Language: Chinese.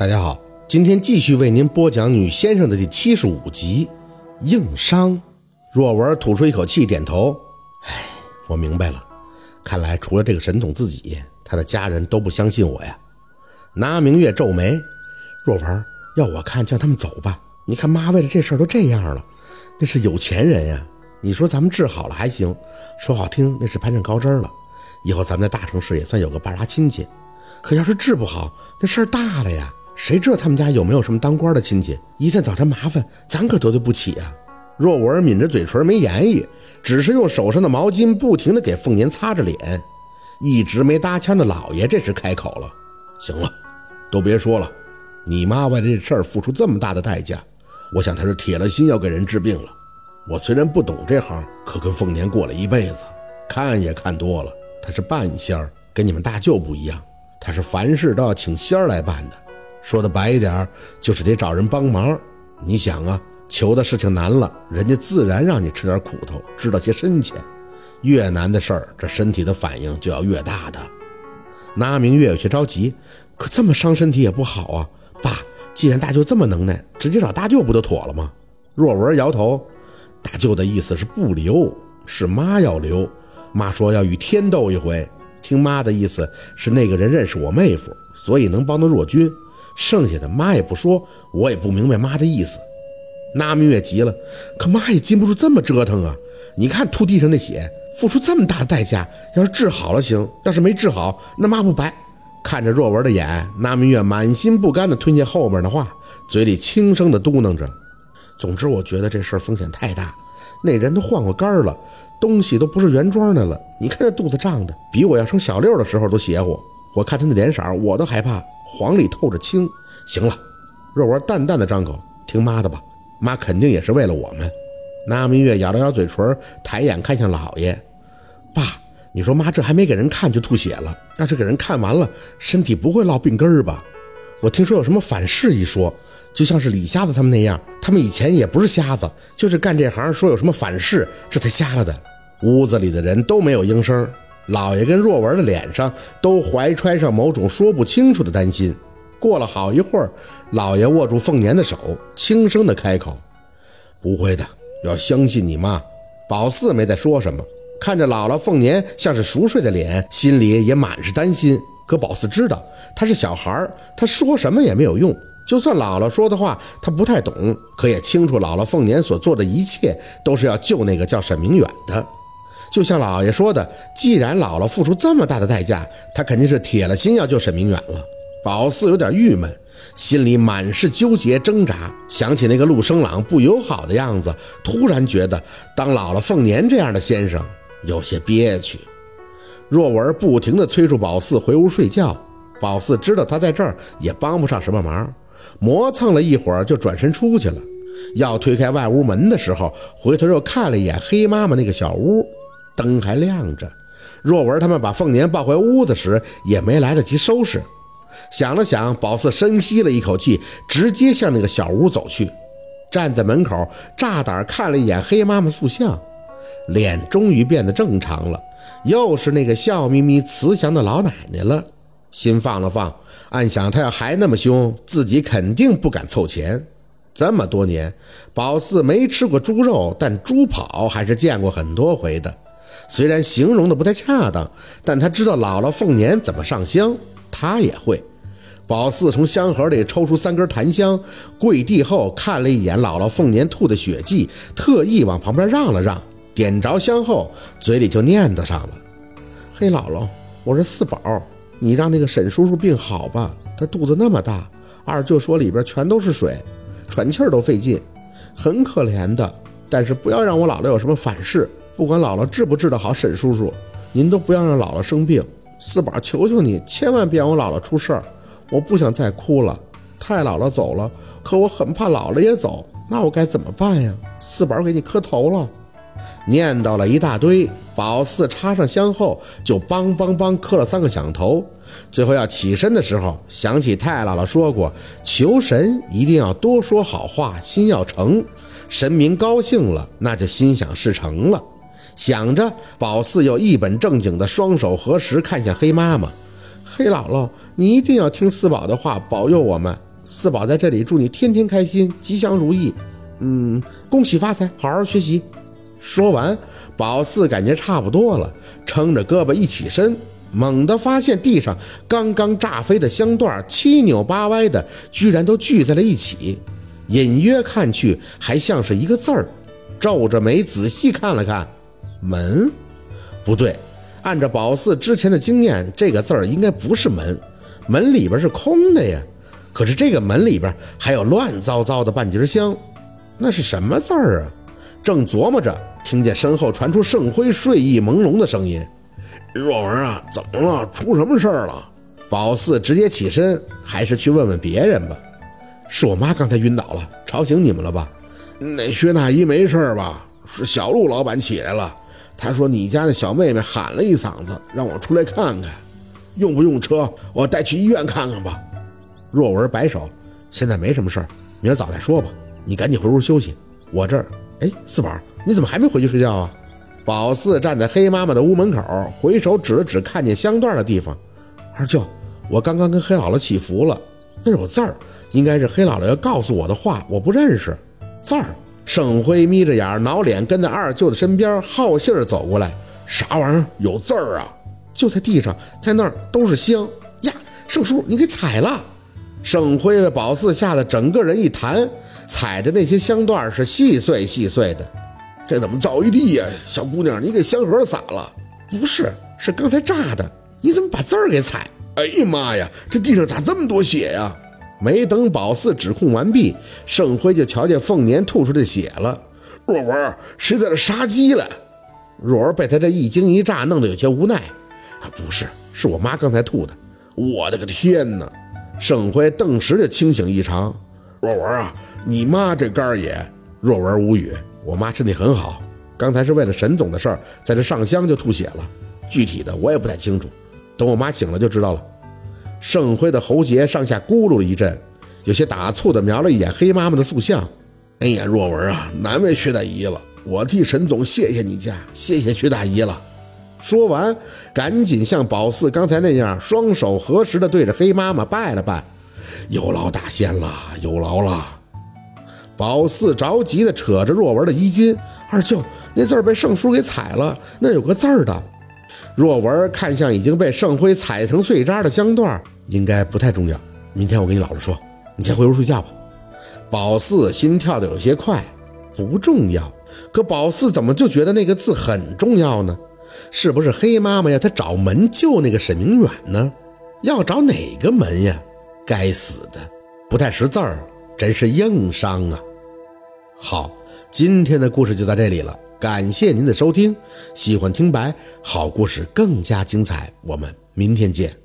大家好，今天继续为您播讲《女先生》的第七十五集《硬伤》。若文吐出一口气，点头：“唉，我明白了。看来除了这个神童自己，他的家人都不相信我呀。”拿明月皱眉：“若文，要我看，就让他们走吧。你看妈为了这事儿都这样了，那是有钱人呀。你说咱们治好了还行，说好听那是攀上高枝了，以后咱们在大城市也算有个半拉亲戚。可要是治不好，那事儿大了呀。”谁知道他们家有没有什么当官的亲戚？一旦找他麻烦，咱可得罪不起啊！若文抿着嘴唇没言语，只是用手上的毛巾不停地给凤年擦着脸。一直没搭腔的老爷这时开口了：“行了，都别说了。你妈为了这事儿付出这么大的代价，我想她是铁了心要给人治病了。我虽然不懂这行，可跟凤年过了一辈子，看也看多了。她是半仙儿，跟你们大舅不一样，她是凡事都要请仙儿来办的。”说的白一点，就是得找人帮忙。你想啊，求的事情难了，人家自然让你吃点苦头，知道些深浅。越难的事儿，这身体的反应就要越大的。那明月有些着急，可这么伤身体也不好啊。爸，既然大舅这么能耐，直接找大舅不就妥了吗？若文摇头，大舅的意思是不留，是妈要留。妈说要与天斗一回，听妈的意思是那个人认识我妹夫，所以能帮到若君。剩下的妈也不说，我也不明白妈的意思。那明月急了，可妈也禁不住这么折腾啊！你看吐地上那血，付出这么大的代价，要是治好了行，要是没治好，那妈不白。看着若文的眼，那明月满心不甘地吞下后面的话，嘴里轻声地嘟囔着：“总之，我觉得这事儿风险太大。那人都换过肝了，东西都不是原装的了。你看那肚子胀的，比我要生小六的时候都邪乎。我看他那脸色，我都害怕。”黄里透着青，行了，若文淡淡的张口，听妈的吧，妈肯定也是为了我们。那明月咬了咬嘴唇，抬眼看向老爷，爸，你说妈这还没给人看就吐血了，要是给人看完了，身体不会落病根儿吧？我听说有什么反噬一说，就像是李瞎子他们那样，他们以前也不是瞎子，就是干这行，说有什么反噬，这才瞎了的。屋子里的人都没有应声。老爷跟若文的脸上都怀揣上某种说不清楚的担心。过了好一会儿，老爷握住凤年的手，轻声的开口：“不会的，要相信你妈。”宝四没再说什么，看着姥姥凤年像是熟睡的脸，心里也满是担心。可宝四知道他是小孩，他说什么也没有用。就算姥姥说的话他不太懂，可也清楚姥姥凤年所做的一切都是要救那个叫沈明远的。就像老爷说的，既然姥姥付出这么大的代价，他肯定是铁了心要救沈明远了。宝四有点郁闷，心里满是纠结挣扎，想起那个陆生朗不友好的样子，突然觉得当姥姥凤年这样的先生有些憋屈。若文不停地催促宝四回屋睡觉，宝四知道他在这儿也帮不上什么忙，磨蹭了一会儿就转身出去了。要推开外屋门的时候，回头又看了一眼黑妈妈那个小屋。灯还亮着，若文他们把凤年抱回屋子时，也没来得及收拾。想了想，宝四深吸了一口气，直接向那个小屋走去。站在门口，乍胆看了一眼黑妈妈塑像，脸终于变得正常了，又是那个笑眯眯、慈祥的老奶奶了。心放了放，暗想：她要还那么凶，自己肯定不敢凑钱。这么多年，宝四没吃过猪肉，但猪跑还是见过很多回的。虽然形容的不太恰当，但他知道姥姥凤年怎么上香，他也会。宝四从香盒里抽出三根檀香，跪地后看了一眼姥姥凤年吐的血迹，特意往旁边让了让，点着香后，嘴里就念叨上了：“嘿姥姥，我是四宝，你让那个沈叔叔病好吧，他肚子那么大，二舅说里边全都是水，喘气儿都费劲，很可怜的。但是不要让我姥姥有什么反噬。”不管姥姥治不治得好，沈叔叔，您都不要让姥姥生病。四宝，求求你，千万别让我姥姥出事儿。我不想再哭了。太姥姥走了，可我很怕姥姥也走，那我该怎么办呀？四宝给你磕头了，念叨了一大堆。宝四插上香后，就梆梆梆磕了三个响头。最后要起身的时候，想起太姥姥说过，求神一定要多说好话，心要诚。神明高兴了，那就心想事成了。想着，宝四又一本正经的双手合十，看向黑妈妈：“黑姥姥，你一定要听四宝的话，保佑我们。四宝在这里祝你天天开心，吉祥如意。嗯，恭喜发财，好好学习。说完，宝四感觉差不多了，撑着胳膊一起身，猛地发现地上刚刚炸飞的香段七扭八歪的，居然都聚在了一起，隐约看去还像是一个字儿。皱着眉仔细看了看，门，不对，按照宝四之前的经验，这个字儿应该不是门，门里边是空的呀。可是这个门里边还有乱糟糟的半截香。那是什么字儿啊？正琢磨着，听见身后传出盛辉睡意朦胧的声音：“若文啊，怎么了？出什么事儿了？”宝四直接起身，还是去问问别人吧。是我妈刚才晕倒了，吵醒你们了吧？那薛大姨没事吧？是小陆老板起来了，他说你家那小妹妹喊了一嗓子，让我出来看看，用不用车？我带去医院看看吧。若文摆手：“现在没什么事儿，明儿早再说吧。”你赶紧回屋休息，我这儿。哎，四宝，你怎么还没回去睡觉啊？宝四站在黑妈妈的屋门口，回手指了指看见香缎的地方。二舅，我刚刚跟黑姥姥祈福了，那有字儿，应该是黑姥姥要告诉我的话，我不认识字儿。盛辉眯着眼挠脸，跟在二舅的身边，好信儿走过来。啥玩意儿？有字儿啊？就在地上，在那儿都是香呀！盛叔，你给踩了！盛辉被宝四吓得整个人一弹。踩的那些香段是细碎细碎的，这怎么造一地呀？小姑娘，你给香盒撒了？不是，是刚才炸的。你怎么把字儿给踩？哎呀妈呀，这地上咋这么多血呀？没等宝四指控完毕，盛辉就瞧见凤年吐出的血了。若文，谁在这杀鸡了？若文被他这一惊一乍弄得有些无奈。啊，不是，是我妈刚才吐的。我的个天哪！盛辉顿时就清醒异常。若文啊。你妈这肝也，若文无语。我妈身体很好，刚才是为了沈总的事儿，在这上香就吐血了。具体的我也不太清楚，等我妈醒了就知道了。盛辉的喉结上下咕噜了一阵，有些打怵的瞄了一眼黑妈妈的塑像。哎呀，若文啊，难为薛大姨了，我替沈总谢谢你家，谢谢薛大姨了。说完，赶紧像宝四刚才那样，双手合十的对着黑妈妈拜了拜。有劳大仙了，有劳了。宝四着急的扯着若文的衣襟：“二舅，那字儿被盛叔给踩了，那有个字儿的。”若文看向已经被盛辉踩成碎渣的香缎，应该不太重要。明天我跟你姥姥说，你先回屋睡觉吧。宝四心跳的有些快，不重要。可宝四怎么就觉得那个字很重要呢？是不是黑妈妈要他找门救那个沈明远呢？要找哪个门呀？该死的，不太识字儿，真是硬伤啊！好，今天的故事就到这里了，感谢您的收听。喜欢听白好故事更加精彩，我们明天见。